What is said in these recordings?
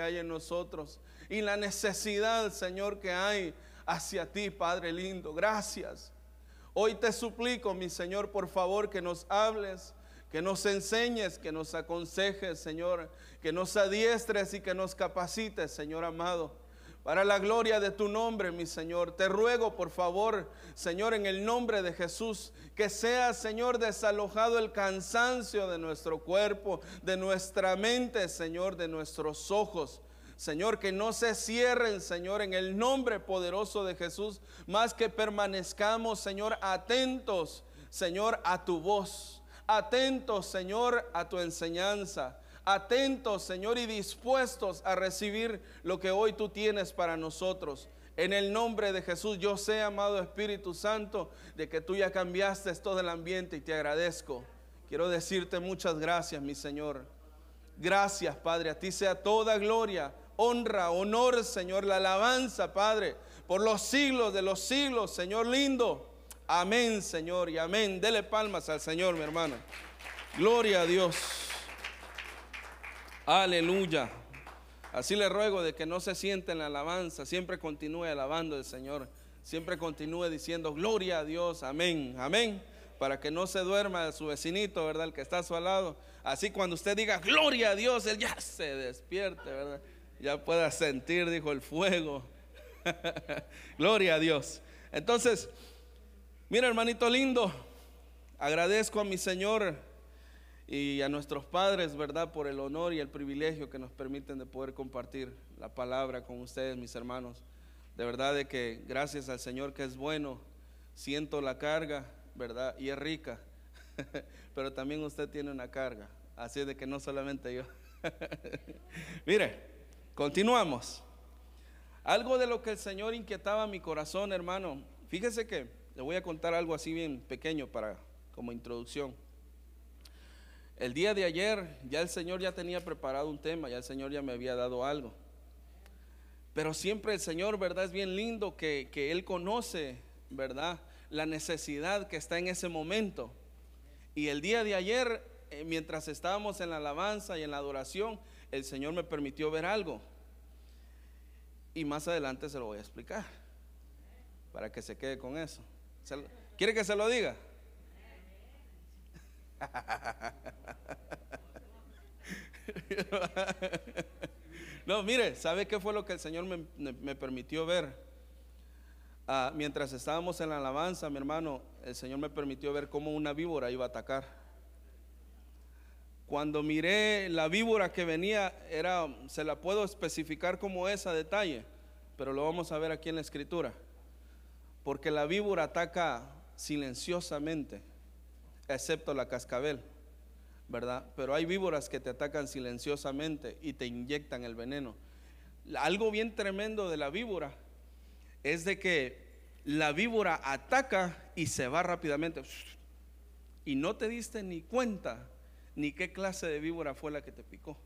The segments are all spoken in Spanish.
hay en nosotros y la necesidad, Señor, que hay hacia ti, Padre lindo. Gracias. Hoy te suplico, mi Señor, por favor, que nos hables, que nos enseñes, que nos aconsejes, Señor, que nos adiestres y que nos capacites, Señor amado. Para la gloria de tu nombre, mi Señor, te ruego, por favor, Señor, en el nombre de Jesús, que sea, Señor, desalojado el cansancio de nuestro cuerpo, de nuestra mente, Señor, de nuestros ojos. Señor, que no se cierren, Señor, en el nombre poderoso de Jesús, más que permanezcamos, Señor, atentos, Señor, a tu voz, atentos, Señor, a tu enseñanza, atentos, Señor, y dispuestos a recibir lo que hoy tú tienes para nosotros. En el nombre de Jesús, yo sé, amado Espíritu Santo, de que tú ya cambiaste todo el ambiente y te agradezco. Quiero decirte muchas gracias, mi Señor. Gracias, Padre. A ti sea toda gloria, honra, honor, Señor, la alabanza, Padre, por los siglos de los siglos, Señor lindo. Amén, Señor, y amén. Dele palmas al Señor, mi hermano. Gloria a Dios. Aleluya. Así le ruego de que no se siente en la alabanza, siempre continúe alabando al Señor, siempre continúe diciendo gloria a Dios, amén, amén, para que no se duerma su vecinito, ¿verdad? El que está a su lado. Así cuando usted diga gloria a Dios, él ya se despierte, ¿verdad? ya pueda sentir, dijo, el fuego. Gloria a Dios. Entonces, mira hermanito lindo, agradezco a mi Señor y a nuestros padres, ¿verdad? Por el honor y el privilegio que nos permiten de poder compartir la palabra con ustedes, mis hermanos. De verdad de que gracias al Señor que es bueno, siento la carga, ¿verdad? Y es rica. Pero también usted tiene una carga. Así de que no solamente yo. Mire, Continuamos. Algo de lo que el Señor inquietaba mi corazón, hermano. Fíjese que le voy a contar algo así bien pequeño para como introducción. El día de ayer ya el Señor ya tenía preparado un tema, ya el Señor ya me había dado algo. Pero siempre el Señor, ¿verdad? Es bien lindo que, que Él conoce, ¿verdad? La necesidad que está en ese momento. Y el día de ayer, eh, mientras estábamos en la alabanza y en la adoración, el Señor me permitió ver algo. Y más adelante se lo voy a explicar. Para que se quede con eso. ¿Quiere que se lo diga? No, mire, ¿sabe qué fue lo que el Señor me, permitió ver? Ah, mientras estábamos en la alabanza, mi hermano, el Señor me permitió ver cómo una víbora iba a atacar. Cuando miré la víbora que venía, era, se la puedo especificar como esa detalle, pero lo vamos a ver aquí en la escritura. Porque la víbora ataca silenciosamente, excepto la cascabel, ¿verdad? Pero hay víboras que te atacan silenciosamente y te inyectan el veneno. Algo bien tremendo de la víbora es de que la víbora ataca y se va rápidamente. Y no te diste ni cuenta ni qué clase de víbora fue la que te picó.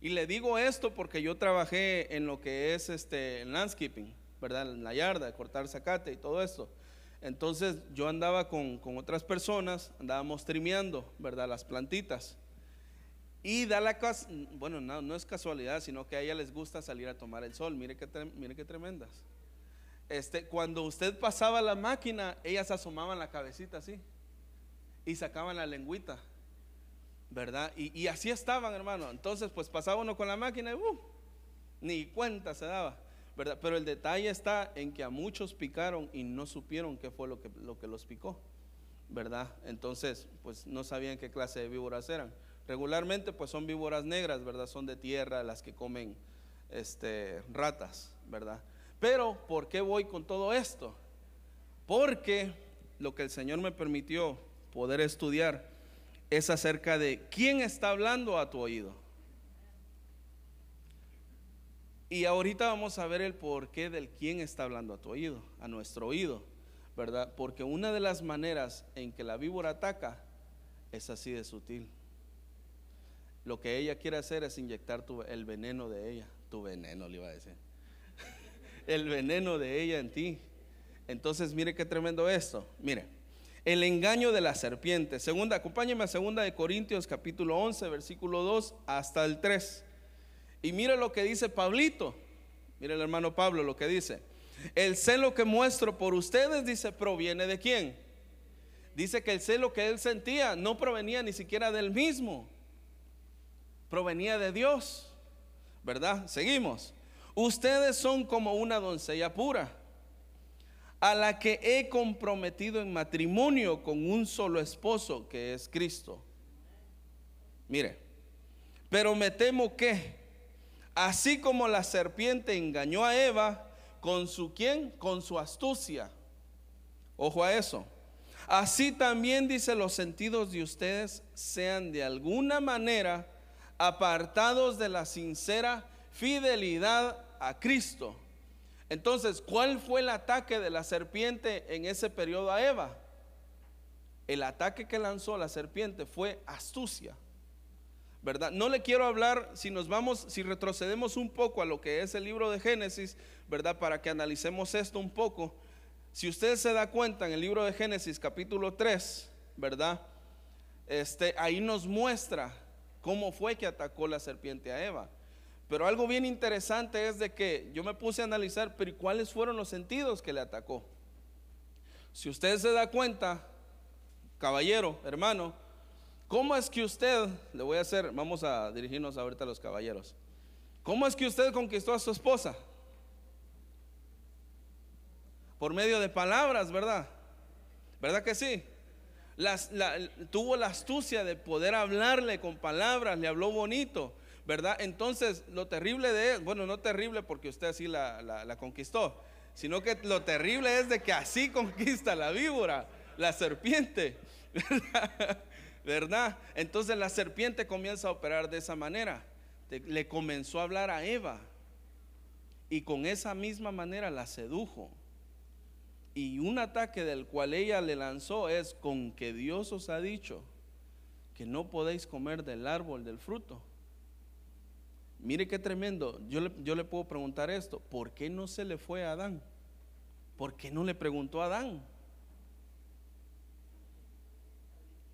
Y le digo esto porque yo trabajé en lo que es este landscaping, ¿verdad? En la yarda, cortar zacate y todo esto. Entonces yo andaba con, otras personas, andábamos trimeando, ¿verdad? Las plantitas. Y da la casa, bueno, no, es casualidad, sino que a ella les gusta salir a tomar el sol. Mire qué, mire qué tremendas. Este, cuando usted pasaba la máquina, ellas asomaban la cabecita así y sacaban la lengüita. ¿verdad? Y, así estaban, hermano. Entonces, pues pasaba uno con la máquina y uh, ni cuenta se daba, Pero el detalle está en que a muchos picaron y no supieron qué fue lo que, lo que los picó, ¿verdad? Entonces, pues no sabían qué clase de víboras eran. Regularmente, pues son víboras negras, ¿verdad? Son de tierra las que comen este, ratas, ¿verdad? Pero, ¿por qué voy con todo esto? Porque lo que el Señor me permitió poder estudiar es acerca de quién está hablando a tu oído. Y ahorita vamos a ver el porqué del quién está hablando a tu oído, a nuestro oído, ¿verdad? Porque una de las maneras en que la víbora ataca es así de sutil. Lo que ella quiere hacer es inyectar el veneno de ella, tu veneno le iba a decir, el veneno de ella en ti. Entonces, mire qué tremendo esto. Mire, el engaño de la serpiente. Segunda, acompáñeme a segunda de Corintios capítulo 11, versículo 2 hasta el 3. Y mire lo que dice Pablito. Mire el hermano Pablo lo que dice. El celo que muestro por ustedes, dice, proviene de quién? Dice que el celo que él sentía no provenía ni siquiera del mismo, provenía de Dios, ¿verdad? Seguimos. Ustedes son como una doncella pura, a la que he comprometido en matrimonio con un solo esposo, que es Cristo. Mire, pero me temo que, así como la serpiente engañó a Eva, con su quién? Con su astucia. Ojo a eso. Así también dice los sentidos de ustedes sean de alguna manera apartados de la sincera fidelidad a Cristo. Entonces, ¿cuál fue el ataque de la serpiente en ese periodo a Eva? El ataque que lanzó la serpiente fue astucia. ¿Verdad? No le quiero hablar, si nos vamos, si retrocedemos un poco a lo que es el libro de Génesis, ¿verdad? Para que analicemos esto un poco. Si usted se da cuenta en el libro de Génesis capítulo 3, ¿verdad? Este, ahí nos muestra cómo fue que atacó la serpiente a Eva. Pero algo bien interesante es de que yo me puse a analizar, pero ¿cuáles fueron los sentidos que le atacó? Si usted se da cuenta, caballero, hermano, ¿Cómo es que usted, le voy a hacer, vamos a dirigirnos ahorita a los caballeros, ¿cómo es que usted conquistó a su esposa? Por medio de palabras, ¿verdad? ¿Verdad que sí? tuvo la astucia de poder hablarle con palabras, le habló bonito, ¿verdad? Entonces, lo terrible de, bueno, no terrible porque usted así la, la conquistó, sino que lo terrible es de que así conquista la víbora, la serpiente. ¿verdad? ¿Verdad? Entonces la serpiente comienza a operar de esa manera. Le comenzó a hablar a Eva y con esa misma manera la sedujo. Y un ataque del cual ella le lanzó es con que Dios os ha dicho que no podéis comer del árbol del fruto. Mire qué tremendo. Yo le, yo le puedo preguntar esto. ¿Por qué no se le fue a Adán? ¿Por qué no le preguntó a Adán?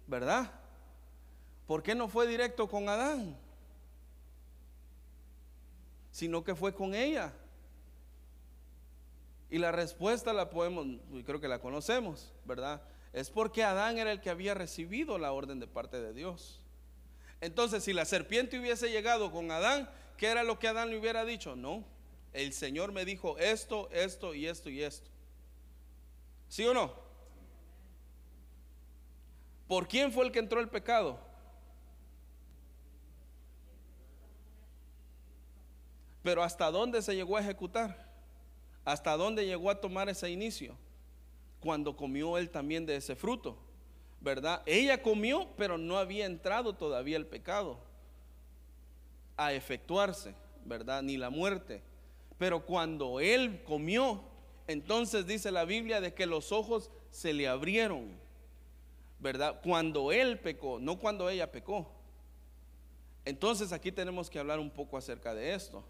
¿Verdad? ¿Por qué no fue directo con Adán? Sino que fue con ella. Y la respuesta la podemos, creo que la conocemos, ¿verdad? Es porque Adán era el que había recibido la orden de parte de Dios. Entonces, si la serpiente hubiese llegado con Adán, ¿qué era lo que Adán le hubiera dicho? No, el Señor me dijo esto, esto y esto y esto. ¿Sí o no? ¿Por quién fue el que entró el pecado? Pero ¿hasta dónde se llegó a ejecutar? ¿Hasta dónde llegó a tomar ese inicio? Cuando comió él también de ese fruto, ¿verdad? Ella comió, pero no había entrado todavía el pecado a efectuarse, ¿verdad? Ni la muerte. Pero cuando él comió, entonces dice la Biblia de que los ojos se le abrieron, ¿verdad? Cuando él pecó, no cuando ella pecó. Entonces aquí tenemos que hablar un poco acerca de esto.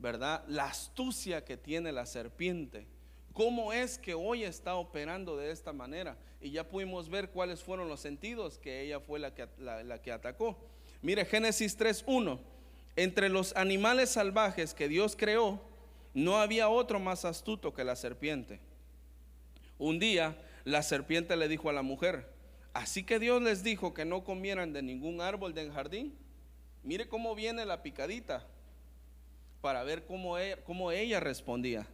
¿Verdad? La astucia que tiene la serpiente. ¿Cómo es que hoy está operando de esta manera? Y ya pudimos ver cuáles fueron los sentidos que ella fue la que, la, que atacó. Mire, Génesis 3.1. Entre los animales salvajes que Dios creó, no había otro más astuto que la serpiente. Un día la serpiente le dijo a la mujer, así que Dios les dijo que no comieran de ningún árbol del jardín. Mire cómo viene la picadita para ver cómo ella, cómo ella respondía.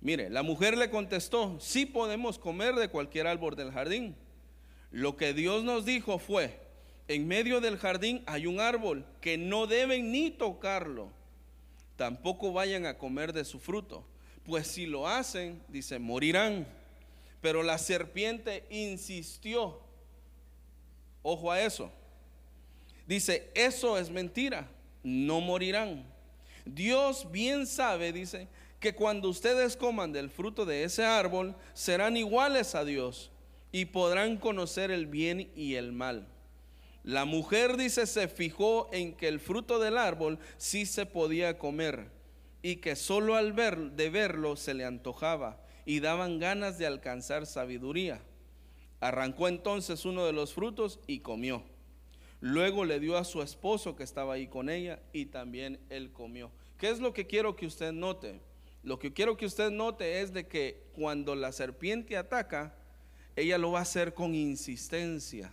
Mire, la mujer le contestó, sí podemos comer de cualquier árbol del jardín. Lo que Dios nos dijo fue, en medio del jardín hay un árbol que no deben ni tocarlo. Tampoco vayan a comer de su fruto, pues si lo hacen, dice, morirán. Pero la serpiente insistió. Ojo a eso. Dice, eso es mentira, no morirán. Dios bien sabe, dice, que cuando ustedes coman del fruto de ese árbol, serán iguales a Dios y podrán conocer el bien y el mal. La mujer, dice, se fijó en que el fruto del árbol sí se podía comer y que solo al ver, de verlo se le antojaba y daban ganas de alcanzar sabiduría. Arrancó entonces uno de los frutos y comió. Luego le dio a su esposo que estaba ahí con ella y también él comió. ¿Qué es lo que quiero que usted note? Lo que quiero que usted note es de que cuando la serpiente ataca, ella lo va a hacer con insistencia.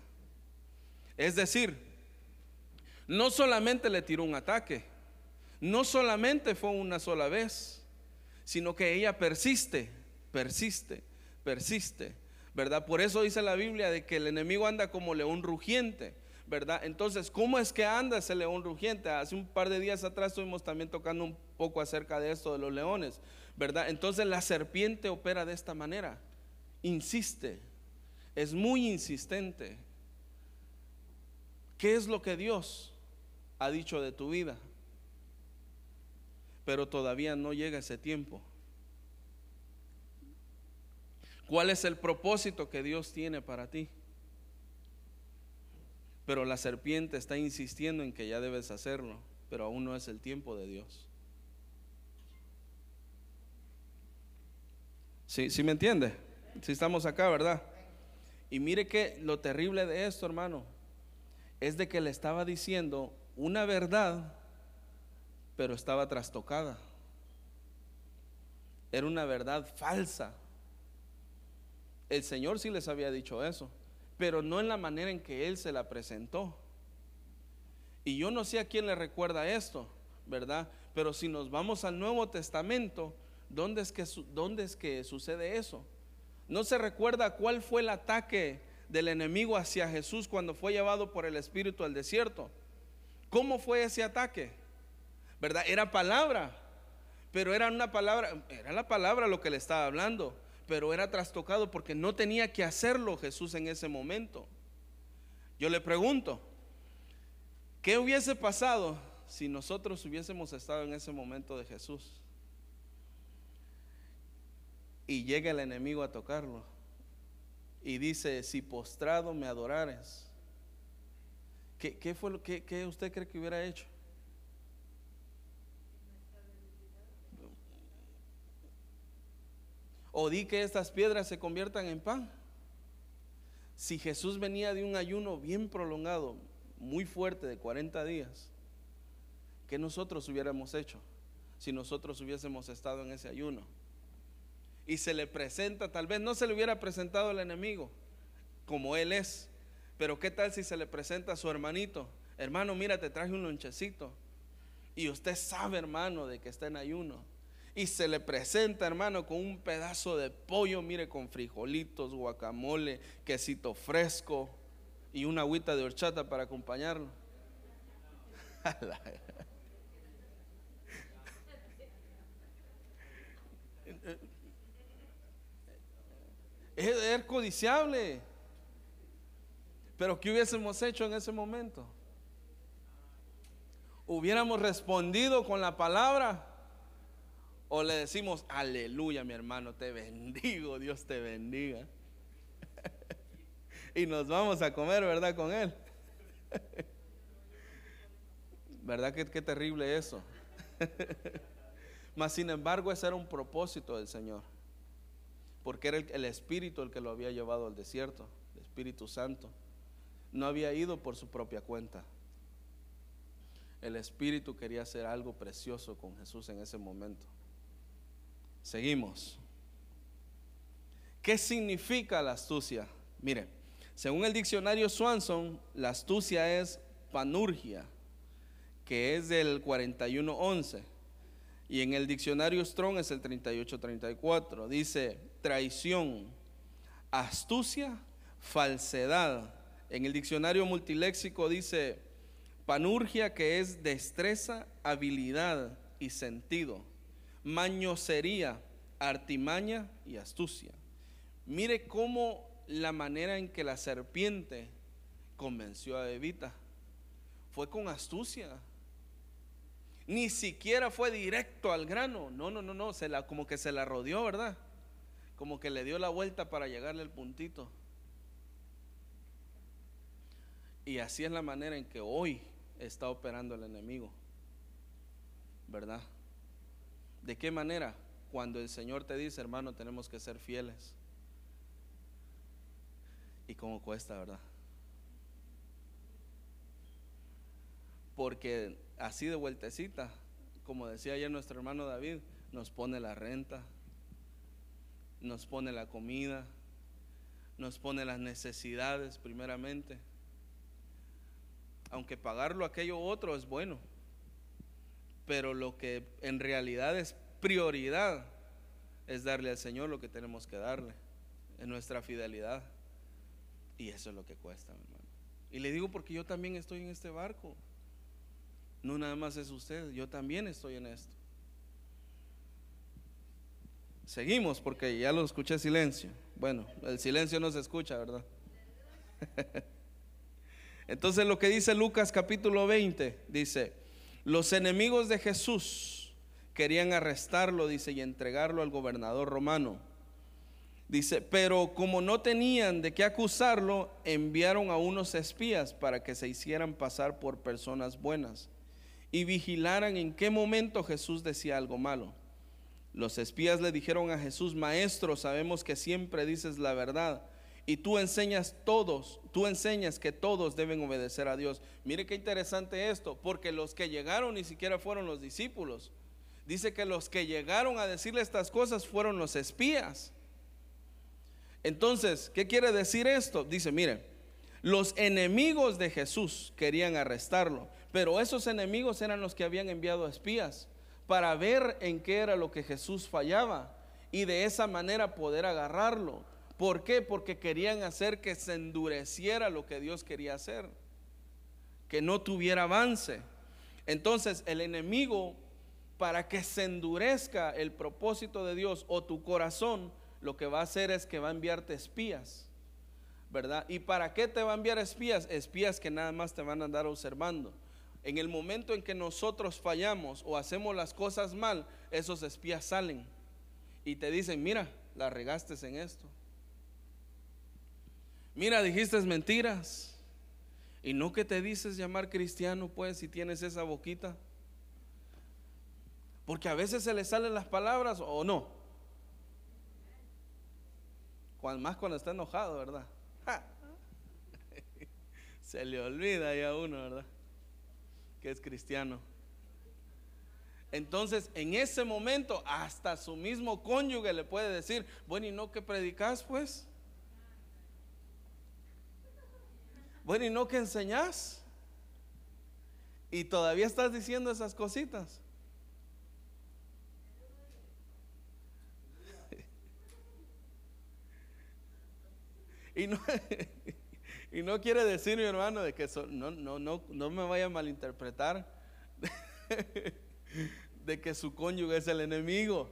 Es decir, no solamente le tiró un ataque, no solamente fue una sola vez, sino que ella persiste, persiste, persiste, ¿verdad? Por eso dice la Biblia de que el enemigo anda como león rugiente ¿verdad? Entonces, ¿cómo es que anda ese león rugiente? Hace un par de días atrás estuvimos también tocando un poco acerca de esto de los leones, ¿verdad? Entonces la serpiente opera de esta manera, insiste, es muy insistente. ¿Qué es lo que Dios ha dicho de tu vida? Pero todavía no llega ese tiempo. ¿Cuál es el propósito que Dios tiene para ti? Pero la serpiente está insistiendo en que ya debes hacerlo, pero aún no es el tiempo de Dios. ¿Sí, ¿sí me entiende? Si estamos acá, ¿verdad? Y mire que lo terrible de esto, hermano, es de que le estaba diciendo una verdad, pero estaba trastocada. Era una verdad falsa. El Señor sí les había dicho eso pero no en la manera en que Él se la presentó. Y yo no sé a quién le recuerda esto, ¿verdad? Pero si nos vamos al Nuevo Testamento, ¿dónde es que, dónde es que sucede eso? ¿No se recuerda cuál fue el ataque del enemigo hacia Jesús cuando fue llevado por el Espíritu al desierto? ¿Cómo fue ese ataque? ¿Verdad? Era palabra, pero era una palabra, era la palabra lo que le estaba hablando pero era trastocado porque no tenía que hacerlo Jesús en ese momento. Yo le pregunto, ¿qué hubiese pasado si nosotros hubiésemos estado en ese momento de Jesús? Y llega el enemigo a tocarlo y dice, si postrado me adorares, ¿qué, fue lo que usted cree que hubiera hecho? O di que estas piedras se conviertan en pan. Si Jesús venía de un ayuno bien prolongado, muy fuerte, de 40 días, ¿qué nosotros hubiéramos hecho si nosotros hubiésemos estado en ese ayuno? Y se le presenta, tal vez no se le hubiera presentado al enemigo como él es, pero ¿qué tal si se le presenta a su hermanito? Hermano, mira, te traje un lonchecito. Y usted sabe, hermano, de que está en ayuno y se le presenta, hermano, con un pedazo de pollo, mire, con frijolitos, guacamole, quesito fresco y una agüita de horchata para acompañarlo. es, codiciable. Pero ¿qué hubiésemos hecho en ese momento? Hubiéramos respondido con la palabra o le decimos, aleluya, mi hermano, te bendigo, Dios te bendiga. y nos vamos a comer, ¿verdad? Con Él. ¿Verdad que qué terrible eso? Mas sin embargo, ese era un propósito del Señor. Porque era el, el, Espíritu el que lo había llevado al desierto, el Espíritu Santo. No había ido por su propia cuenta. El Espíritu quería hacer algo precioso con Jesús en ese momento. Seguimos. ¿Qué significa la astucia? Mire, según el diccionario Swanson, la astucia es panurgia, que es del 4111. Y en el diccionario Strong es el 3834. Dice traición, astucia, falsedad. En el diccionario multiléxico dice panurgia, que es destreza, habilidad y sentido mañosería, artimaña y astucia. Mire cómo la manera en que la serpiente convenció a Evita fue con astucia. Ni siquiera fue directo al grano. No, no, no, no. Se la, como que se la rodeó, ¿verdad? Como que le dio la vuelta para llegarle al puntito. Y así es la manera en que hoy está operando el enemigo. ¿Verdad? ¿De qué manera? Cuando el Señor te dice, hermano, tenemos que ser fieles. ¿Y cómo cuesta, verdad? porque así de vueltecita, como decía ayer nuestro hermano David, nos pone la renta, nos pone la comida, nos pone las necesidades primeramente. Aunque pagarlo aquello otro es bueno, pero lo que en realidad es prioridad es darle al Señor lo que tenemos que darle, en nuestra fidelidad. Y eso es lo que cuesta, hermano. Y le digo porque yo también estoy en este barco. No nada más es usted, yo también estoy en esto. Seguimos porque ya lo escuché silencio. Bueno, el silencio no se escucha, ¿verdad? Entonces lo que dice Lucas capítulo 20, dice, los enemigos de Jesús querían arrestarlo, dice, y entregarlo al gobernador romano. Dice, pero como no tenían de qué acusarlo, enviaron a unos espías para que se hicieran pasar por personas buenas y vigilaran en qué momento Jesús decía algo malo. Los espías le dijeron a Jesús, Maestro, sabemos que siempre dices la verdad y tú enseñas todos, tú enseñas que todos deben obedecer a Dios. Mire qué interesante esto, porque los que llegaron ni siquiera fueron los discípulos. Dice que los que llegaron a decirle estas cosas fueron los espías. Entonces, ¿qué quiere decir esto? Dice, mire, los enemigos de Jesús querían arrestarlo, pero esos enemigos eran los que habían enviado espías para ver en qué era lo que Jesús fallaba y de esa manera poder agarrarlo. ¿Por qué? Porque querían hacer que se endureciera lo que Dios quería hacer, que no tuviera avance. Entonces el enemigo, para que se endurezca el propósito de Dios o tu corazón, lo que va a hacer es que va a enviarte espías, ¿verdad? ¿Y para qué te va a enviar espías? Espías que nada más te van a andar observando. En el momento en que nosotros fallamos o hacemos las cosas mal, esos espías salen y te dicen, mira, la regaste en esto. Mira, dijiste mentiras. Y no que te dices llamar cristiano, pues, si tienes esa boquita. Porque a veces se le salen las palabras o no más cuando está enojado, ¿verdad? Se le olvida ya a uno, ¿verdad? Que es cristiano. Entonces, en ese momento, hasta su mismo cónyuge le puede decir, bueno, ¿y no que predicas, pues? Bueno, ¿y no que enseñas? Y todavía estás diciendo esas cositas. Y no, y no quiere decir, mi hermano, de que no, no, no, no me vaya a malinterpretar de que su cónyuge es el enemigo.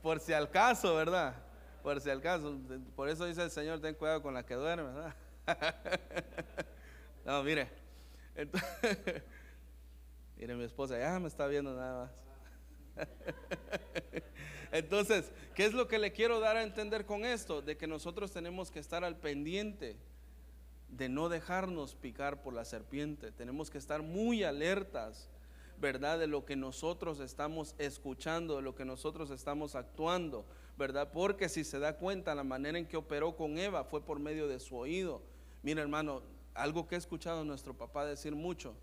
Por si al caso, ¿verdad? Por si al caso. Por eso dice el Señor, ten cuidado con la que duerme. No, mire. mire, mi esposa ya me está viendo nada más. Entonces, ¿qué es lo que le quiero dar a entender con esto? De que nosotros tenemos que estar al pendiente de no dejarnos picar por la serpiente. Tenemos que estar muy alertas, ¿verdad? De lo que nosotros estamos escuchando, de lo que nosotros estamos actuando, ¿verdad? Porque si se da cuenta, la manera en que operó con Eva fue por medio de su oído. Mira, hermano, algo que he escuchado a nuestro papá decir mucho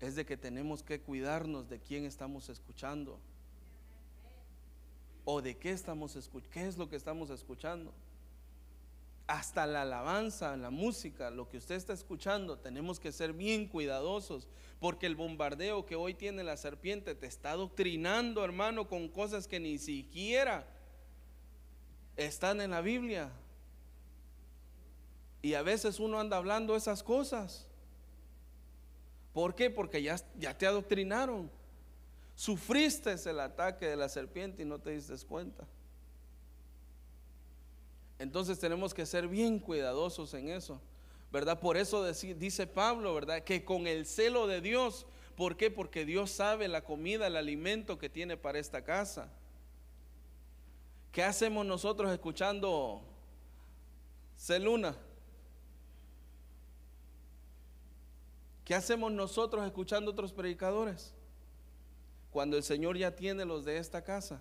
es de que tenemos que cuidarnos de quién estamos escuchando o de qué estamos escuchando, qué es lo que estamos escuchando. Hasta la alabanza, la música, lo que usted está escuchando, tenemos que ser bien cuidadosos, porque el bombardeo que hoy tiene la serpiente te está doctrinando, hermano, con cosas que ni siquiera están en la Biblia. Y a veces uno anda hablando esas cosas. ¿Por qué? Porque ya, ya te adoctrinaron. Sufriste el ataque de la serpiente y no te diste cuenta. Entonces tenemos que ser bien cuidadosos en eso, ¿verdad? Por eso dice Pablo, ¿verdad? Que con el celo de Dios, ¿por qué? Porque Dios sabe la comida, el alimento que tiene para esta casa. ¿Qué hacemos nosotros escuchando Celuna? ¿Qué hacemos nosotros escuchando otros predicadores? cuando el Señor ya tiene los de esta casa.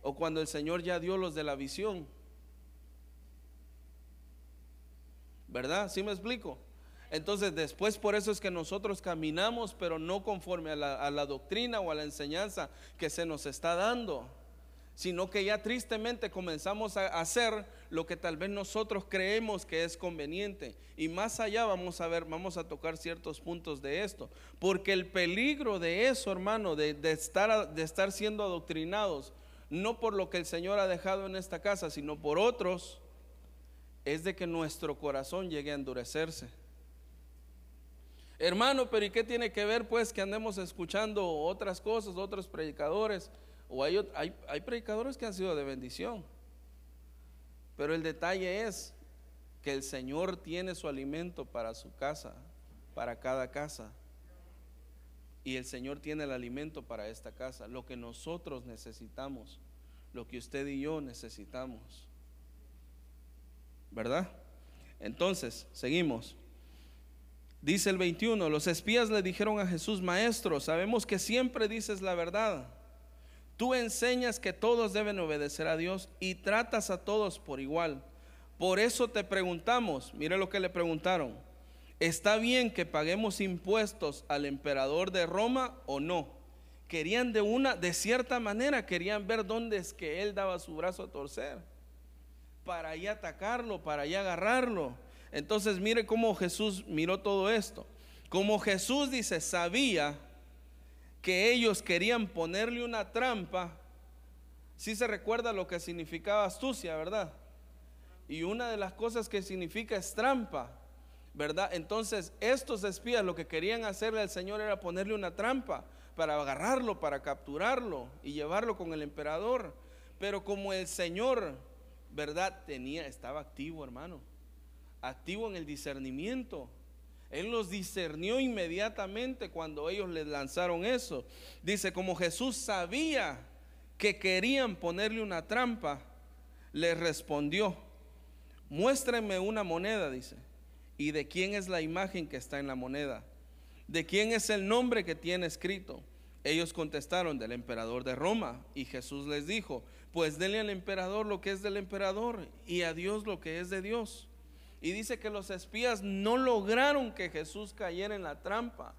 O cuando el Señor ya dio los de la visión. ¿Verdad? ¿Sí me explico? Entonces después por eso es que nosotros caminamos, pero no conforme a la, a la doctrina o a la enseñanza que se nos está dando sino que ya tristemente comenzamos a hacer lo que tal vez nosotros creemos que es conveniente. Y más allá vamos a ver, vamos a tocar ciertos puntos de esto, porque el peligro de eso, hermano, de, estar, de estar siendo adoctrinados, no por lo que el Señor ha dejado en esta casa, sino por otros, es de que nuestro corazón llegue a endurecerse. Hermano, pero ¿y qué tiene que ver pues que andemos escuchando otras cosas, otros predicadores? O hay, hay, predicadores que han sido de bendición. Pero el detalle es que el Señor tiene su alimento para su casa, para cada casa. Y el Señor tiene el alimento para esta casa, lo que nosotros necesitamos, lo que usted y yo necesitamos. ¿Verdad? Entonces, seguimos. Dice el 21, los espías le dijeron a Jesús, maestro, sabemos que siempre dices la verdad Tú enseñas que todos deben obedecer a Dios y tratas a todos por igual. Por eso te preguntamos, mire lo que le preguntaron, ¿está bien que paguemos impuestos al emperador de Roma o no? Querían de una, de cierta manera, querían ver dónde es que él daba su brazo a torcer, para ahí atacarlo, para ahí agarrarlo. Entonces mire cómo Jesús miró todo esto. Como Jesús dice, sabía que ellos querían ponerle una trampa, si se recuerda lo que significaba astucia, ¿verdad? Y una de las cosas que significa es trampa, ¿verdad? Entonces, estos espías lo que querían hacerle al Señor era ponerle una trampa para agarrarlo, para capturarlo y llevarlo con el emperador. Pero como el Señor, ¿verdad? Tenía, estaba activo, hermano, activo en el discernimiento él los discernió inmediatamente cuando ellos le lanzaron eso. Dice, como Jesús sabía que querían ponerle una trampa, le respondió, muéstrenme una moneda, dice. ¿Y de quién es la imagen que está en la moneda? ¿De quién es el nombre que tiene escrito? Ellos contestaron, del emperador de Roma. Y Jesús les dijo, pues denle al emperador lo que es del emperador y a Dios lo que es de Dios. Y dice que los espías no lograron que Jesús cayera en la trampa.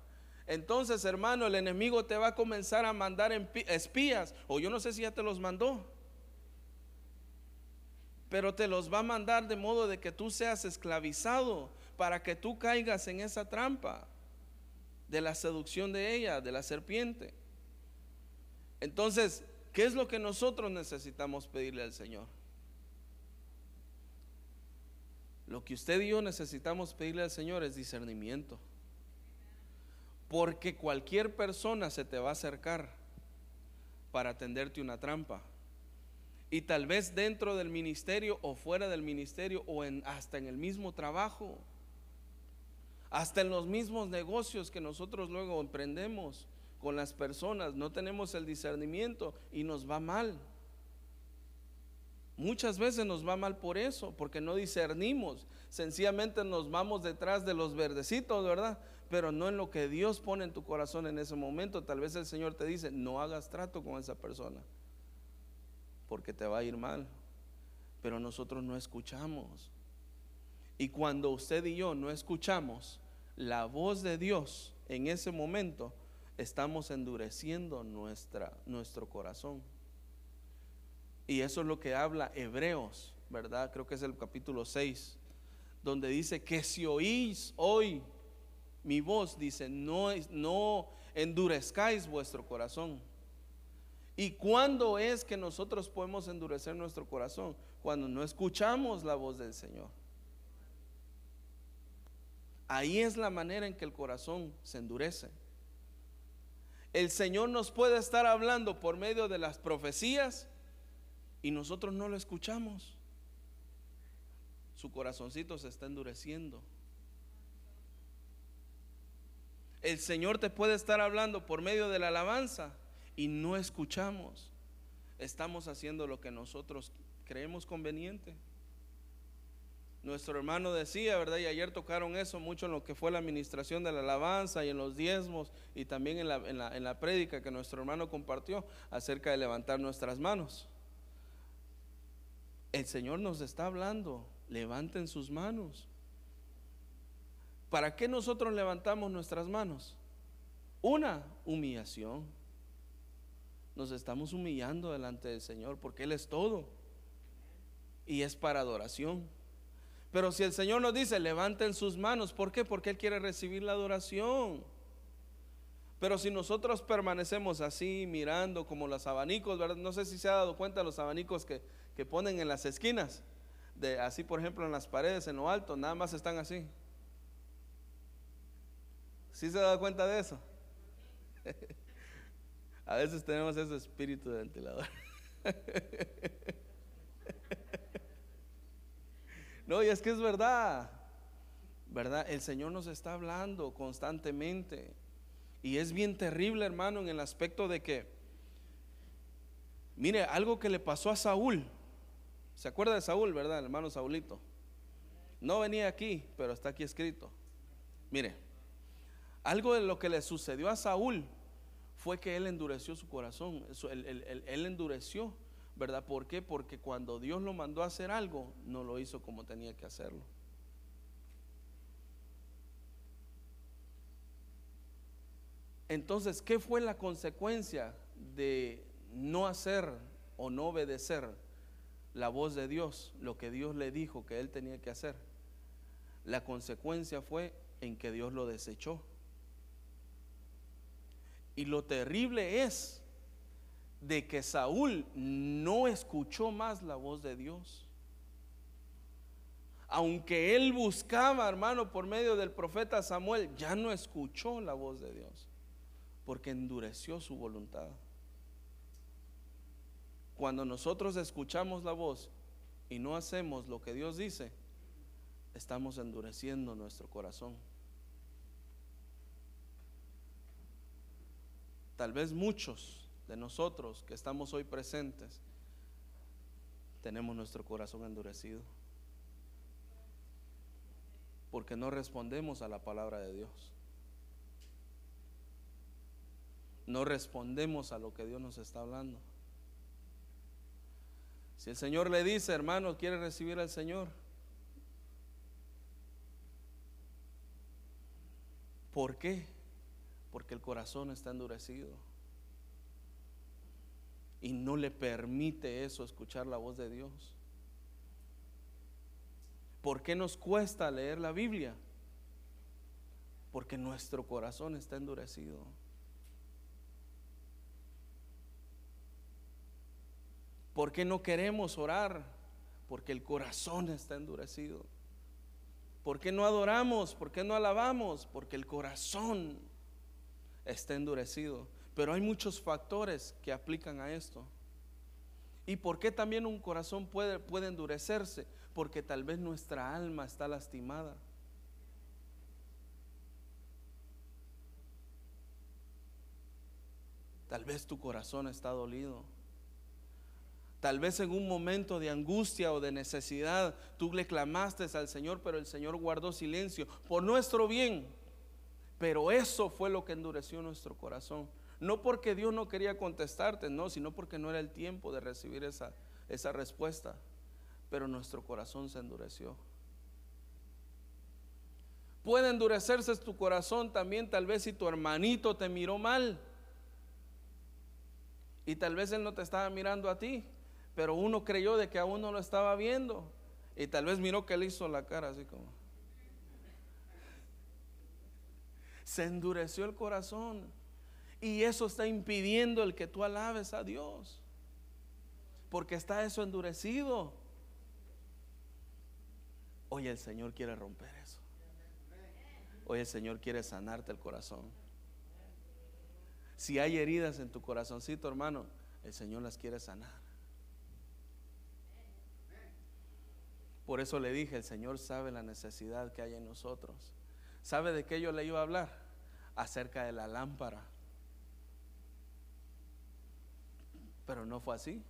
Entonces, hermano, el enemigo te va a comenzar a mandar espías, o yo no sé si ya te los mandó, pero te los va a mandar de modo de que tú seas esclavizado para que tú caigas en esa trampa de la seducción de ella, de la serpiente. Entonces, ¿qué es lo que nosotros necesitamos pedirle al Señor? Lo que usted y yo necesitamos pedirle al Señor es discernimiento. Porque cualquier persona se te va a acercar para tenderte una trampa. Y tal vez dentro del ministerio o fuera del ministerio o hasta en el mismo trabajo. Hasta en los mismos negocios que nosotros luego emprendemos con las personas. No tenemos el discernimiento y nos va mal. Muchas veces nos va mal por eso, porque no discernimos. Sencillamente nos vamos detrás de los verdecitos, ¿verdad? Pero no en lo que Dios pone en tu corazón en ese momento. Tal vez el Señor te dice, no hagas trato con esa persona, porque te va a ir mal. Pero nosotros no escuchamos. Y cuando usted y yo no escuchamos la voz de Dios en ese momento, estamos endureciendo nuestra, nuestro corazón. Y eso es lo que habla Hebreos, ¿verdad? Creo que es el capítulo 6, donde dice que si oís hoy mi voz, dice, no, no endurezcáis vuestro corazón. ¿Y cuándo es que nosotros podemos endurecer nuestro corazón? Cuando no escuchamos la voz del Señor. Ahí es la manera en que el corazón se endurece. El Señor nos puede estar hablando por medio de las profecías y nosotros no lo escuchamos, su corazoncito se está endureciendo. El Señor te puede estar hablando por medio de la alabanza y no escuchamos. Estamos haciendo lo que nosotros creemos conveniente. Nuestro hermano decía, ¿verdad? Y ayer tocaron eso mucho en lo que fue la administración de la alabanza y en los diezmos y también en la, en la, en la prédica que nuestro hermano compartió acerca de levantar nuestras manos. El Señor nos está hablando, levanten sus manos. ¿Para qué nosotros levantamos nuestras manos? Una, humillación. Nos estamos humillando delante del Señor porque Él es todo. Y es para adoración. Pero si el Señor nos dice, levanten sus manos, ¿por qué? Porque Él quiere recibir la adoración. Pero si nosotros permanecemos así, mirando como los abanicos, ¿verdad? No sé si se ha dado cuenta los abanicos que, que ponen en las esquinas, de así por ejemplo en las paredes, en lo alto, nada más están así. ¿Sí se dado cuenta de eso? A veces tenemos ese espíritu de ventilador. No, y es que es verdad, ¿verdad? El Señor nos está hablando constantemente. Y es bien terrible, hermano, en el aspecto de que, mire, algo que le pasó a Saúl. ¿Se acuerda de Saúl, verdad, hermano Saulito? No venía aquí, pero está aquí escrito. Mire, algo de lo que le sucedió a Saúl fue que él endureció su corazón. Él, él endureció ¿verdad? ¿Por qué? Porque cuando Dios lo mandó a hacer algo, no lo hizo como tenía que hacerlo. Entonces, ¿qué fue la consecuencia de no hacer o no obedecer la voz de Dios, lo que Dios le dijo que él tenía que hacer? La consecuencia fue en que Dios lo desechó. Y lo terrible es de que Saúl no escuchó más la voz de Dios. Aunque él buscaba, hermano, por medio del profeta Samuel, ya no escuchó la voz de Dios, porque endureció su voluntad. Cuando nosotros escuchamos la voz y no hacemos lo que Dios dice, estamos endureciendo nuestro corazón. Tal vez muchos de nosotros que estamos hoy presentes, tenemos nuestro corazón endurecido. Porque no respondemos a la palabra de Dios. No respondemos a lo que Dios nos está hablando. Si el Señor le dice, hermano, quiere recibir al Señor, ¿por qué? Porque el corazón está endurecido y no le permite eso escuchar la voz de Dios. ¿Por qué nos cuesta leer la Biblia? Porque nuestro corazón está endurecido. ¿Por qué no queremos orar? Porque el corazón está endurecido. ¿Por qué no adoramos? ¿Por qué no alabamos? Porque el corazón está endurecido. Pero hay muchos factores que aplican a esto. ¿Y por qué también un corazón puede, puede endurecerse? Porque tal vez nuestra alma está lastimada. Tal vez tu corazón está dolido. Tal vez en un momento de angustia o de necesidad tú le clamaste al Señor, pero el Señor guardó silencio por nuestro bien. Pero eso fue lo que endureció nuestro corazón. No porque Dios no quería contestarte, no, sino porque no era el tiempo de recibir esa, esa respuesta. Pero nuestro corazón se endureció. Puede endurecerse tu corazón también tal vez si tu hermanito te miró mal. Y tal vez él no te estaba mirando a ti, pero uno creyó de que a uno lo estaba viendo. Y tal vez miró que él hizo la cara así como. Se endureció el corazón. Y eso está impidiendo el que tú alabes a Dios. Porque está eso endurecido. Hoy el Señor quiere romper eso. Hoy el Señor quiere sanarte el corazón. Si hay heridas en tu corazoncito, hermano, el Señor las quiere sanar. Por eso le dije, el Señor sabe la necesidad que hay en nosotros. ¿Sabe de qué yo le iba a hablar? Acerca de la lámpara Pero no fue así.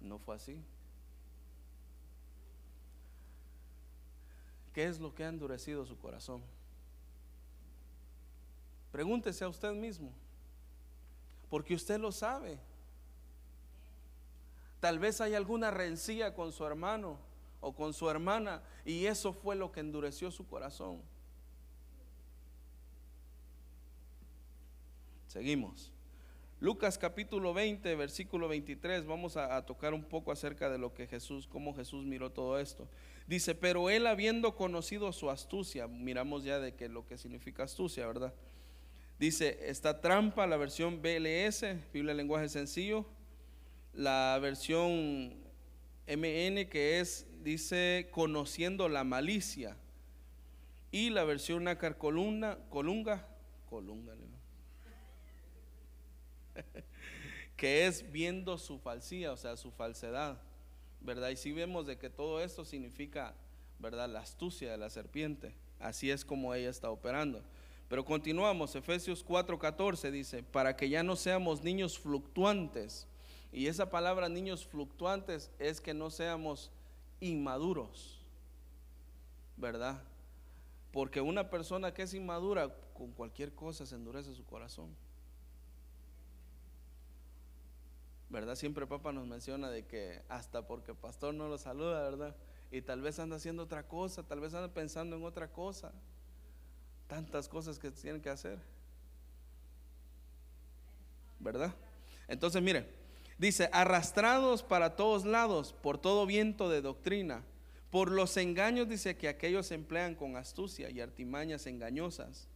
No fue así. ¿Qué es lo que ha endurecido su corazón? Pregúntese a usted mismo, porque usted lo sabe. Tal vez hay alguna rencilla con su hermano o con su hermana y eso fue lo que endureció su corazón. Seguimos. Lucas capítulo 20, versículo 23, vamos a, tocar un poco acerca de lo que Jesús, cómo Jesús miró todo esto. Dice, pero él habiendo conocido su astucia, miramos ya de que lo que significa astucia, ¿verdad? Dice, esta trampa, la versión BLS, Biblia lenguaje sencillo, la versión MN que es, dice, conociendo la malicia, y la versión Nácar Colunga, Colunga, que es viendo su falsía, o sea, su falsedad, ¿verdad? Y si vemos de que todo esto significa, ¿verdad? La astucia de la serpiente. Así es como ella está operando. Pero continuamos, Efesios 4:14 dice, para que ya no seamos niños fluctuantes. Y esa palabra niños fluctuantes es que no seamos inmaduros, ¿verdad? Porque una persona que es inmadura con cualquier cosa se endurece su corazón. ¿verdad? Siempre papá nos menciona de que hasta porque pastor no lo saluda, ¿verdad? Y tal vez anda haciendo otra cosa, tal vez anda pensando en otra cosa. Tantas cosas que tienen que hacer. ¿Verdad? Entonces, mire, dice, arrastrados para todos lados por todo viento de doctrina, por los engaños, dice que aquellos emplean con astucia y artimañas engañosas.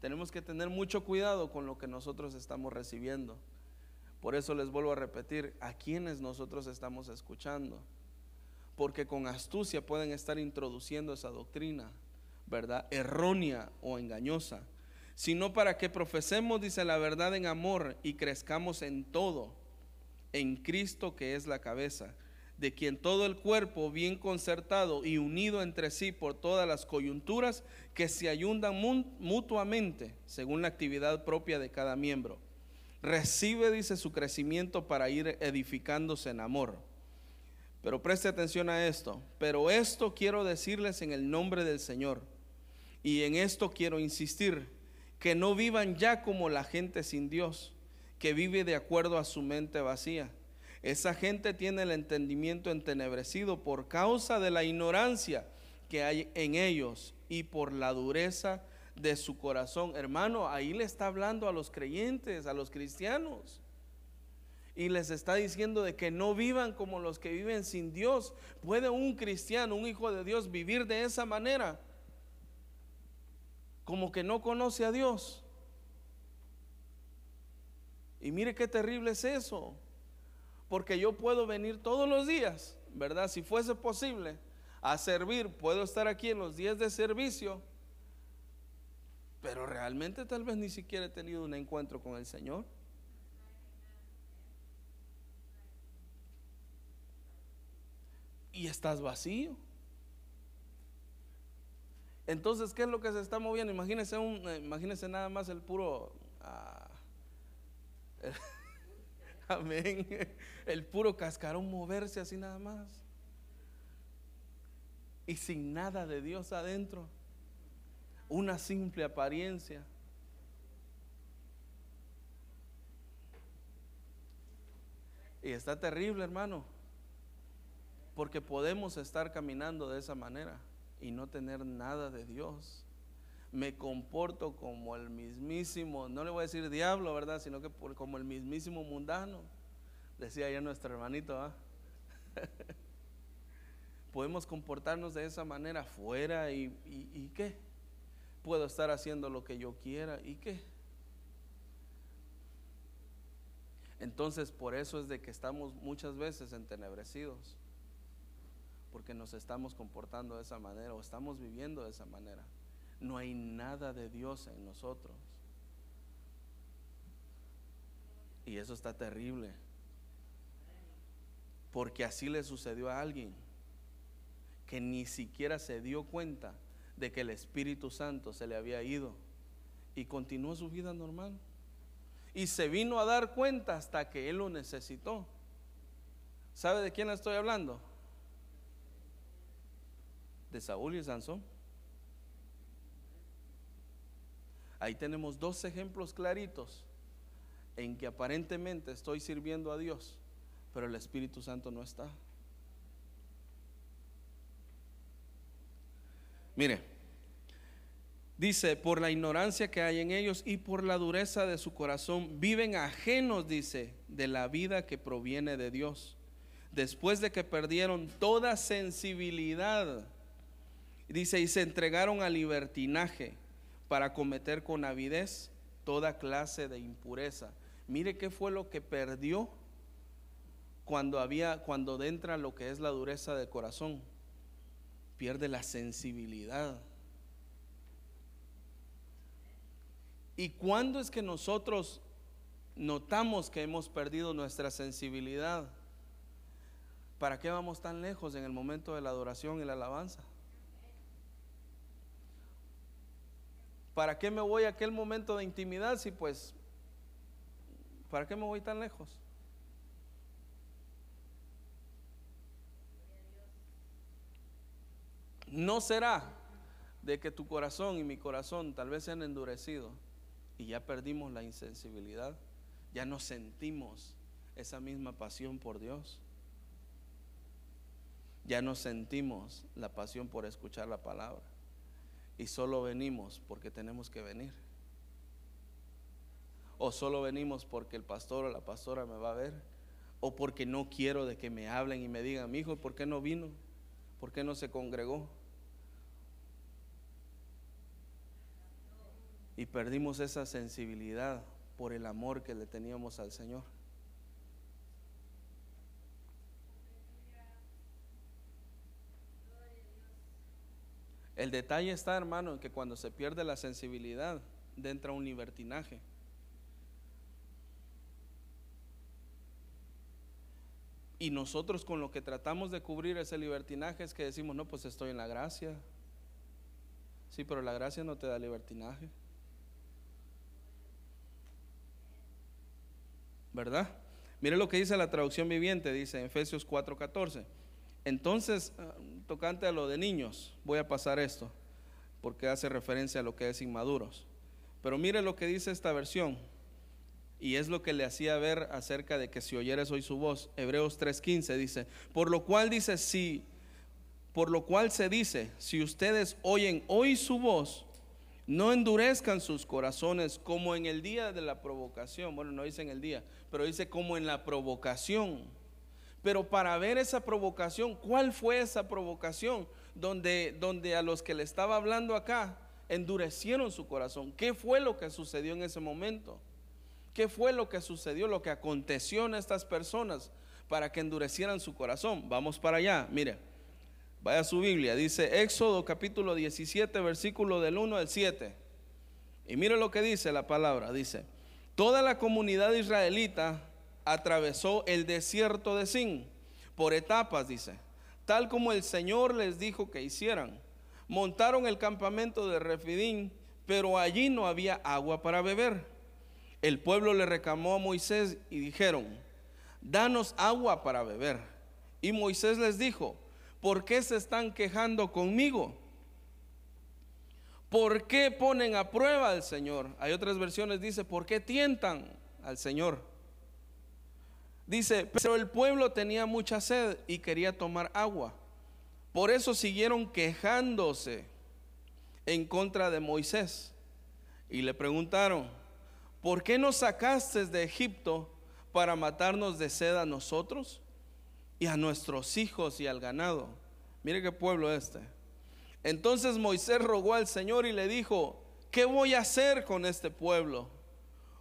Tenemos que tener mucho cuidado con lo que nosotros estamos recibiendo. Por eso les vuelvo a repetir, a quienes nosotros estamos escuchando. Porque con astucia pueden estar introduciendo esa doctrina, ¿verdad? Errónea o engañosa. Sino para que profesemos, dice la verdad en amor y crezcamos en todo, en Cristo que es la cabeza, de quien todo el cuerpo bien concertado y unido entre sí por todas las coyunturas que se ayudan mutuamente según la actividad propia de cada miembro recibe, dice, su crecimiento para ir edificándose en amor. Pero preste atención a esto. Pero esto quiero decirles en el nombre del Señor. Y en esto quiero insistir, que no vivan ya como la gente sin Dios, que vive de acuerdo a su mente vacía. Esa gente tiene el entendimiento entenebrecido por causa de la ignorancia que hay en ellos y por la dureza de su corazón. Hermano, ahí le está hablando a los creyentes, a los cristianos. Y les está diciendo de que no vivan como los que viven sin Dios. ¿Puede un cristiano, un hijo de Dios, vivir de esa manera? Como que no conoce a Dios. Y mire qué terrible es eso. Porque yo puedo venir todos los días, ¿verdad? Si fuese posible, a servir. Puedo estar aquí en los días de servicio pero realmente tal vez ni siquiera he tenido un encuentro con el Señor. Y estás vacío. Entonces, ¿qué es lo que se está moviendo? Imagínese, un, eh, imagínese nada más el puro... Ah, amén. El puro cascarón moverse así nada más. Y sin nada de Dios adentro una simple apariencia. Y está terrible, hermano, porque podemos estar caminando de esa manera y no tener nada de Dios. Me comporto como el mismísimo, no le voy a decir diablo, ¿verdad? Sino que como el mismísimo mundano, decía ya nuestro hermanito. ¿ah? Podemos comportarnos de esa manera afuera y, y qué? puedo estar haciendo lo que yo quiera y qué. Entonces por eso es de que estamos muchas veces entenebrecidos, porque nos estamos comportando de esa manera o estamos viviendo de esa manera. No hay nada de Dios en nosotros. Y eso está terrible. Porque así le sucedió a alguien que ni siquiera se dio cuenta de que el Espíritu Santo se le había ido y continuó su vida normal. Y se vino a dar cuenta hasta que él lo necesitó. ¿Sabe de quién estoy hablando? De Saúl y Sansón. Ahí tenemos dos ejemplos claritos en que aparentemente estoy sirviendo a Dios, pero el Espíritu Santo no está. Mire, dice, por la ignorancia que hay en ellos y por la dureza de su corazón, viven ajenos, dice, de la vida que proviene de Dios. Después de que perdieron toda sensibilidad, dice, y se entregaron al libertinaje para cometer con avidez toda clase de impureza. Mire qué fue lo que perdió cuando había cuando entra lo que es la dureza del corazón. Pierde la sensibilidad. ¿Y cuándo es que nosotros notamos que hemos perdido nuestra sensibilidad? ¿Para qué vamos tan lejos en el momento de la adoración y la alabanza? ¿Para qué me voy a aquel momento de intimidad si pues, ¿para qué me voy tan lejos? No será de que tu corazón y mi corazón tal vez se han endurecido y ya perdimos la insensibilidad, ya no sentimos esa misma pasión por Dios, ya no sentimos la pasión por escuchar la palabra y solo venimos porque tenemos que venir. O solo venimos porque el pastor o la pastora me va a ver. O porque no quiero de que me hablen y me digan, mi hijo, ¿por qué no vino? ¿Por qué no se congregó? Y perdimos esa sensibilidad por el amor que le teníamos al Señor. El detalle está, hermano, en que cuando se pierde la sensibilidad, entra un libertinaje. Y nosotros con lo que tratamos de cubrir ese libertinaje es que decimos, no, pues estoy en la gracia. Sí, pero la gracia no te da libertinaje. ¿Verdad? Mire lo que dice la traducción viviente, dice en Efesios 4:14. Entonces, ah, tocante a lo de niños, voy a pasar esto, porque hace referencia a lo que es inmaduros. Pero mire lo que dice esta versión, y es lo que le hacía ver acerca de que si oyeres hoy su voz, Hebreos 3:15 dice, por lo cual dice, si, por lo cual se dice, si ustedes oyen hoy su voz, no endurezcan sus corazones como en el día de la provocación, bueno, no dice en el día, pero dice como en la provocación pero para ver esa provocación, ¿cuál fue esa provocación? Donde, donde a los que le estaba hablando acá endurecieron su corazón. ¿Qué fue lo que sucedió en ese momento? ¿Qué fue lo que sucedió, lo que aconteció en estas personas para que endurecieran su corazón? Vamos para allá, mire, vaya a su Biblia, dice Éxodo capítulo 17, versículo del 1 al 7. Y mire lo que dice la palabra, dice, toda la comunidad israelita atravesó el desierto de Sin por etapas, dice, tal como el Señor les dijo que hicieran. Montaron el campamento de Refidín, pero allí no había agua para beber. El pueblo le reclamó a Moisés y dijeron, danos agua para beber. Y Moisés les dijo, ¿por qué se están quejando conmigo? ¿Por qué ponen a prueba al Señor? Hay otras versiones, dice, ¿por qué tientan al Señor? Dice, pero el pueblo tenía mucha sed y quería tomar agua. Por eso siguieron quejándose en contra de Moisés. Y le preguntaron, ¿por qué nos sacaste de Egipto para matarnos de sed a nosotros y a nuestros hijos y al ganado? Mire qué pueblo este. Entonces Moisés rogó al Señor y le dijo, ¿qué voy a hacer con este pueblo?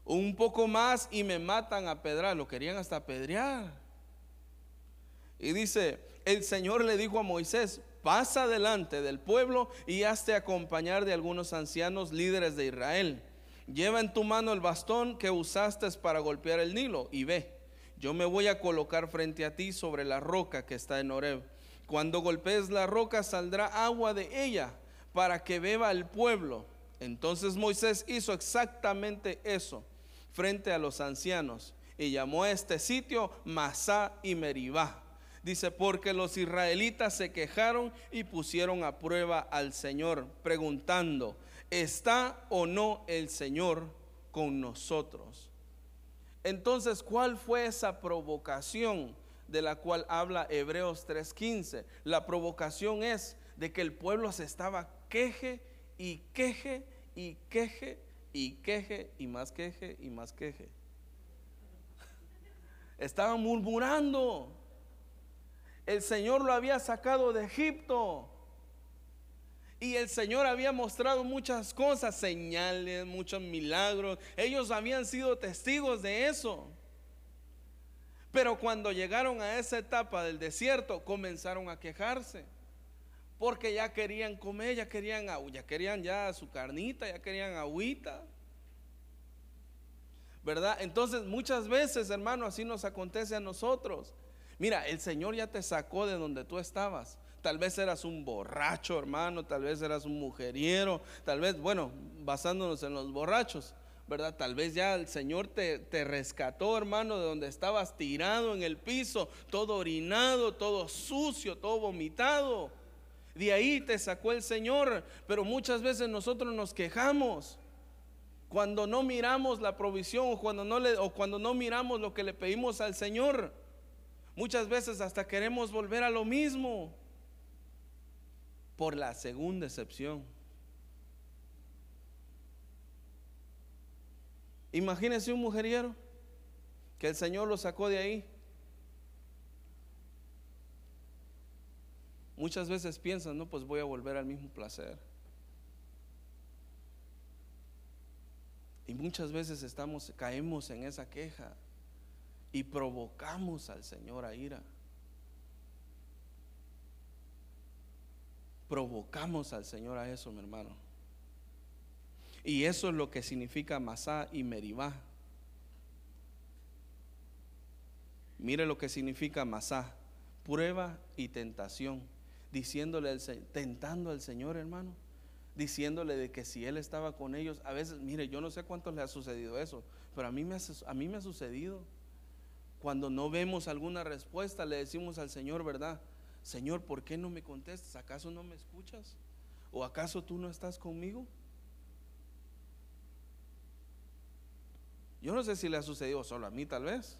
Un poco más y me matan a pedrar. Lo querían hasta apedrear. Y dice, el Señor le dijo a Moisés, pasa delante del pueblo y hazte acompañar de algunos ancianos líderes de Israel. Lleva en tu mano el bastón que usaste para golpear el Nilo y ve, yo me voy a colocar frente a ti sobre la roca que está en Horeb. Cuando golpees la roca saldrá agua de ella para que beba el pueblo. Entonces Moisés hizo exactamente eso frente a los ancianos y llamó a este sitio Masá y Meribá. Dice, porque los israelitas se quejaron y pusieron a prueba al Señor, preguntando, ¿está o no el Señor con nosotros? Entonces, ¿cuál fue esa provocación de la cual habla Hebreos 3:15? La provocación es de que el pueblo se estaba queje y queje y queje y queje y más queje y más queje. Estaban murmurando. El Señor lo había sacado de Egipto. Y el Señor había mostrado muchas cosas, señales, muchos milagros. Ellos habían sido testigos de eso. Pero cuando llegaron a esa etapa del desierto, comenzaron a quejarse. Porque ya querían comer, ya querían, ya querían ya su carnita, ya querían agüita. ¿Verdad? Entonces muchas veces, hermano, así nos acontece a nosotros. Mira, el Señor ya te sacó de donde tú estabas. Tal vez eras un borracho, hermano, tal vez eras un mujeriero, tal vez, bueno, basándonos en los borrachos, ¿verdad? Tal vez ya el Señor te, te, rescató, hermano, de donde estabas tirado en el piso, todo orinado, todo sucio, todo vomitado. De ahí te sacó el Señor, pero muchas veces nosotros nos quejamos cuando no miramos la provisión o cuando no, le, o cuando no miramos lo que le pedimos al Señor. Muchas veces hasta queremos volver a lo mismo por la segunda excepción. Imagínese un mujeriero que el Señor lo sacó de ahí. Muchas veces piensan, no, pues voy a volver al mismo placer. Y muchas veces estamos, caemos en esa queja y provocamos al Señor a ira. Provocamos al Señor a eso, mi hermano. Y eso es lo que significa Masá y Meribá. Mire lo que significa Masá, prueba y tentación, diciéndole, tentando al Señor, hermano, diciéndole de que si Él estaba con ellos, a veces, mire, yo no sé cuánto le ha sucedido eso, pero a mí me a mí me ha sucedido cuando no vemos alguna respuesta, le decimos al Señor, ¿verdad? Señor, ¿por qué no me contestas? ¿Acaso no me escuchas? ¿O acaso tú no estás conmigo? Yo no sé si le ha sucedido solo a mí, tal vez.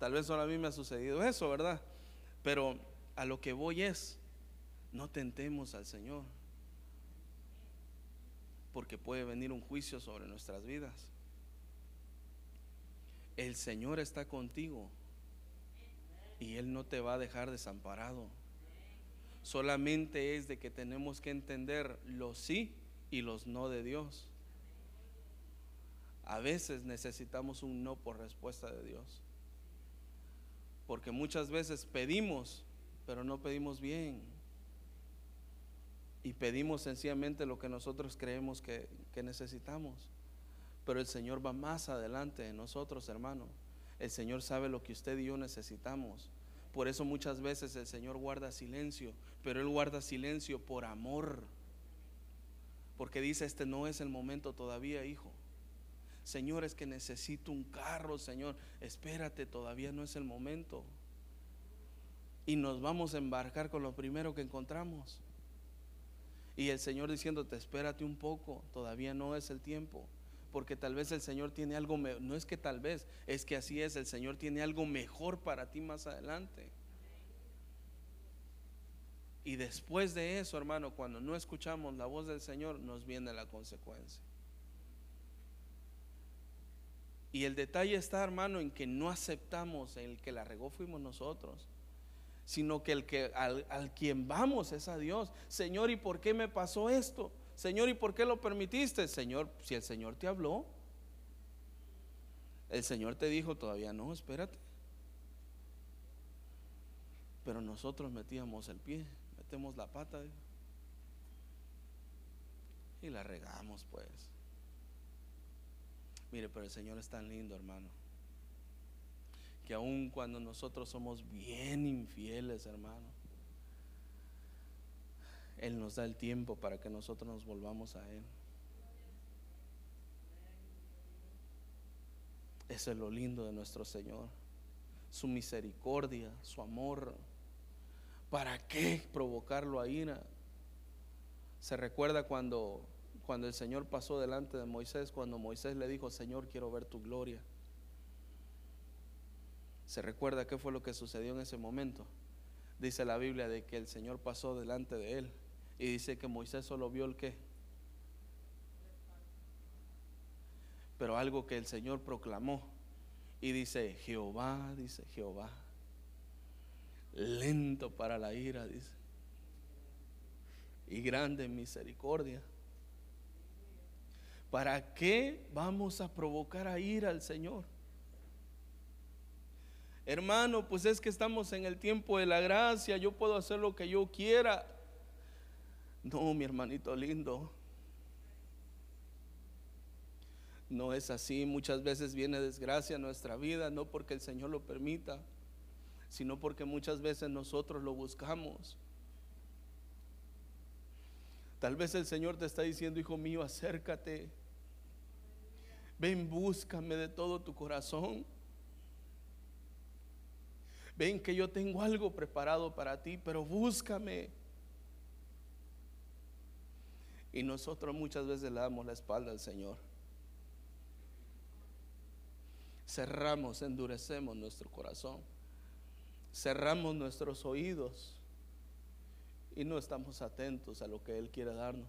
Tal vez solo a mí me ha sucedido eso, ¿verdad? Pero a lo que voy es, no tentemos al Señor, porque puede venir un juicio sobre nuestras vidas el Señor está contigo y Él no te va a dejar desamparado. Solamente es de que tenemos que entender los sí y los no de Dios. A veces necesitamos un no por respuesta de Dios. Porque muchas veces pedimos, pero no pedimos bien. Y pedimos sencillamente lo que nosotros creemos que, que necesitamos. Pero el Señor va más adelante de nosotros, hermano. El Señor sabe lo que usted y yo necesitamos. Por eso muchas veces el Señor guarda silencio, pero Él guarda silencio por amor. Porque dice, este no es el momento todavía, hijo. Señor, es que necesito un carro, Señor. Espérate, todavía no es el momento. Y nos vamos a embarcar con lo primero que encontramos. Y el Señor diciéndote, espérate un poco, todavía no es el tiempo porque tal vez el Señor tiene algo, no es que tal vez, es que así es, el Señor tiene algo mejor para ti más adelante. Y después de eso, hermano, cuando no escuchamos la voz del Señor, nos viene la consecuencia. Y el detalle está, hermano, en que no aceptamos el que la regó fuimos nosotros, sino que el que al, al quien vamos es a Dios. Señor, ¿y por qué me pasó esto? Señor, ¿y por qué lo permitiste? Señor, si el Señor te habló, el Señor te dijo, todavía no, espérate. Pero nosotros metíamos el pie, metemos la pata y la regamos pues. Mire, pero el Señor es tan lindo, hermano, que aun cuando nosotros somos bien infieles, hermano, él nos da el tiempo para que nosotros nos volvamos a Él. Eso es lo lindo de nuestro Señor. Su misericordia, su amor. ¿Para qué provocarlo a ira? Se recuerda cuando, cuando el Señor pasó delante de Moisés, cuando Moisés le dijo, Señor, quiero ver tu gloria. Se recuerda qué fue lo que sucedió en ese momento. dice la Biblia de que el Señor pasó delante de él y dice que Moisés solo vio el qué. Pero algo que el Señor proclamó y dice, Jehová, dice Jehová, lento para la ira, dice, y grande en misericordia. ¿Para qué vamos a provocar a ira al Señor? Hermano, pues es que estamos en el tiempo de la gracia, yo puedo hacer lo que yo quiera. No, mi hermanito lindo. No es así. Muchas veces viene desgracia a nuestra vida, no porque el Señor lo permita, sino porque muchas veces nosotros lo buscamos. Tal vez el Señor te está diciendo, hijo mío, acércate. Ven, búscame de todo tu corazón. Ven que yo tengo algo preparado para ti, pero búscame. Y nosotros muchas veces le damos la espalda al Señor. Cerramos, endurecemos nuestro corazón. Cerramos nuestros oídos y no estamos atentos a lo que Él quiere darnos.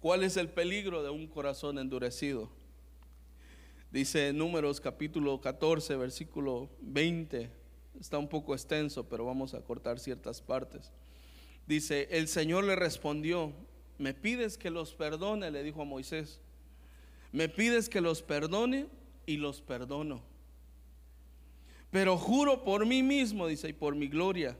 ¿Cuál es el peligro de un corazón endurecido? Dice Números capítulo 14, versículo 20. Está un poco extenso, pero vamos a cortar ciertas partes. Dice, el Señor le respondió, me pides que los perdone, le dijo a Moisés. Me pides que los perdone y los perdono. Pero juro por mí mismo, dice, y por mi gloria,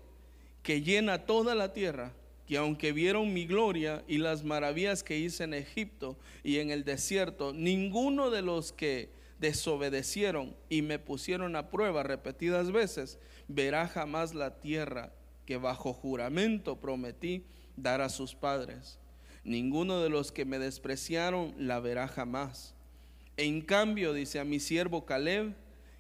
que llena toda la tierra, que aunque vieron mi gloria y las maravillas que hice en Egipto y en el desierto, ninguno de los que desobedecieron y me pusieron a prueba repetidas veces, verá jamás la tierra que bajo juramento prometí dar a sus padres. Ninguno de los que me despreciaron la verá jamás. En cambio, dice a mi siervo Caleb,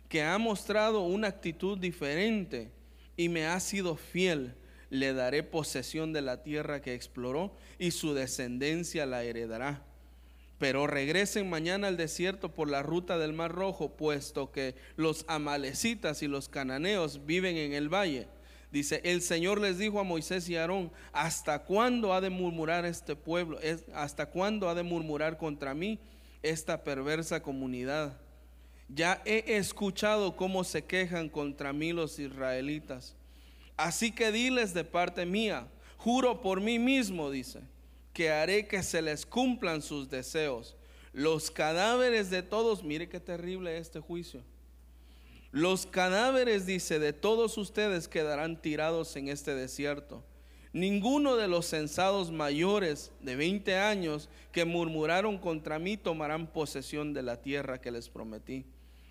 que ha mostrado una actitud diferente y me ha sido fiel, le daré posesión de la tierra que exploró y su descendencia la heredará pero regresen mañana al desierto por la ruta del Mar Rojo, puesto que los amalecitas y los cananeos viven en el valle. Dice, el Señor les dijo a Moisés y Aarón, ¿hasta cuándo ha de murmurar este pueblo? ¿Hasta cuándo ha de murmurar contra mí esta perversa comunidad? Ya he escuchado cómo se quejan contra mí los israelitas. Así que diles de parte mía, juro por mí mismo, dice que haré que se les cumplan sus deseos. Los cadáveres de todos, mire qué terrible este juicio. Los cadáveres, dice, de todos ustedes quedarán tirados en este desierto. Ninguno de los censados mayores de 20 años que murmuraron contra mí tomarán posesión de la tierra que les prometí.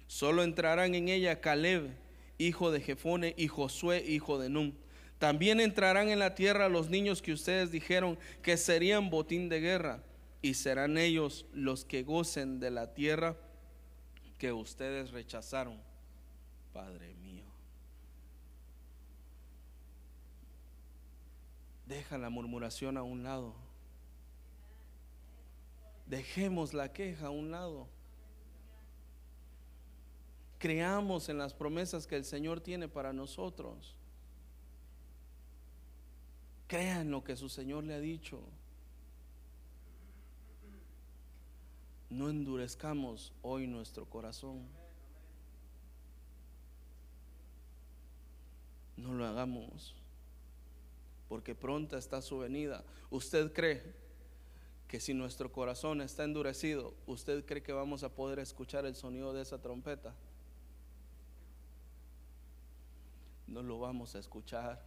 Solo entrarán en ella Caleb, hijo de Jefone, y Josué, hijo de Nun también entrarán en la tierra los niños que ustedes dijeron que serían botín de guerra, y serán ellos los que gocen de la tierra que ustedes rechazaron, Padre mío. Deja la murmuración a un lado. Dejemos la queja a un lado. Creamos en las promesas que el Señor tiene para nosotros. Crean lo que su Señor le ha dicho. No endurezcamos hoy nuestro corazón. No lo hagamos, porque pronta está su venida. ¿Usted cree que si nuestro corazón está endurecido, usted cree que vamos a poder escuchar el sonido de esa trompeta? No lo vamos a escuchar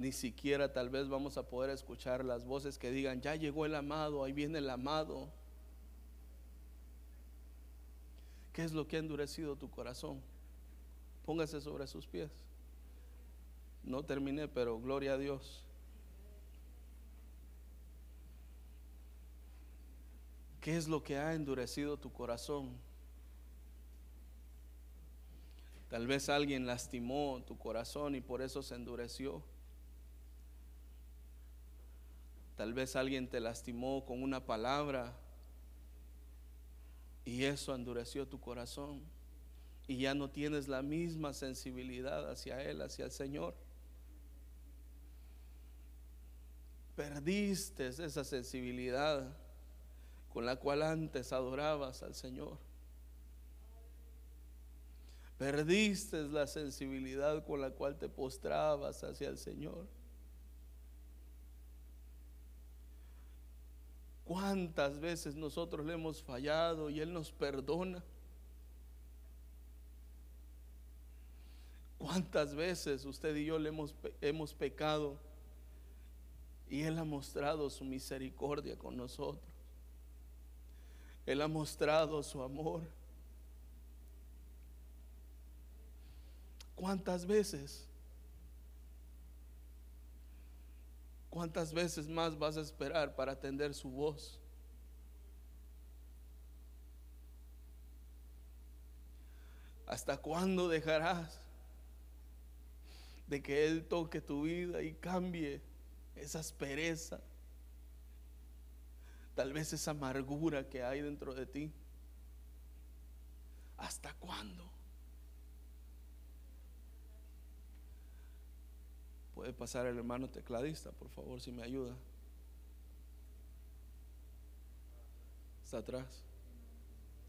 ni siquiera tal vez vamos a poder escuchar las voces que digan, ya llegó el amado, ahí viene el amado. ¿Qué es lo que ha endurecido tu corazón? Póngase sobre sus pies. No terminé, pero gloria a Dios. ¿Qué es lo que ha endurecido tu corazón? Tal vez alguien lastimó tu corazón y por eso se endureció. Tal vez alguien te lastimó con una palabra Y eso endureció tu corazón. Y ya no tienes la misma sensibilidad hacia Él, hacia el Señor. Perdiste esa sensibilidad con la cual antes adorabas al Señor. Perdiste la sensibilidad con la cual te postrabas hacia el Señor. ¿Cuántas veces nosotros le hemos fallado y Él nos perdona? ¿Cuántas veces usted y yo le hemos, hemos pecado y Él ha mostrado su misericordia con nosotros? Él ha mostrado su amor. ¿Cuántas veces? ¿Cuántas veces más vas a esperar para atender su voz? ¿Hasta cuándo dejarás de que Él toque tu vida y cambie esa aspereza? Tal vez esa amargura que hay dentro de ti. ¿Hasta cuándo? Puede pasar el hermano tecladista, por favor, si me ayuda. Está atrás.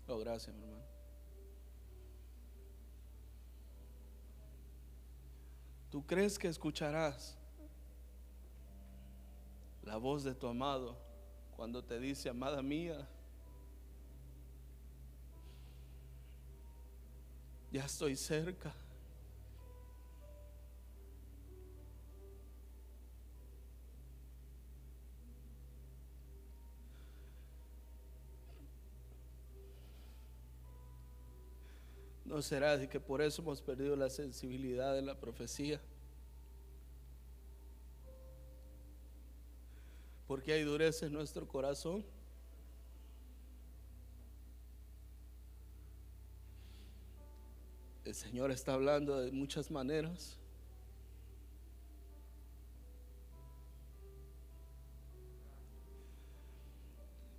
Oh, gracias, mi hermano. ¿Tú crees que escucharás la voz de tu amado cuando te dice, amada mía, ya estoy cerca? ¿No será de que por eso hemos perdido la sensibilidad de la profecía? Porque hay dureza en nuestro corazón. El Señor está hablando de muchas maneras.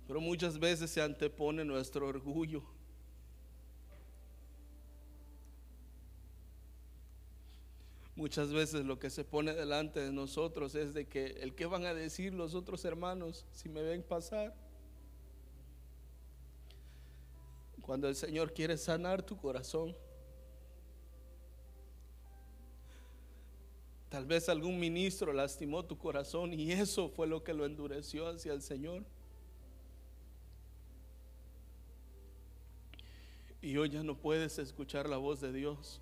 Pero muchas veces se antepone nuestro orgullo. Muchas veces lo que se pone delante de nosotros es de que el que van a decir los otros hermanos si me ven pasar. Cuando el Señor quiere sanar tu corazón. Tal vez algún ministro lastimó tu corazón y eso fue lo que lo endureció hacia el Señor. Y hoy ya no puedes escuchar la voz de Dios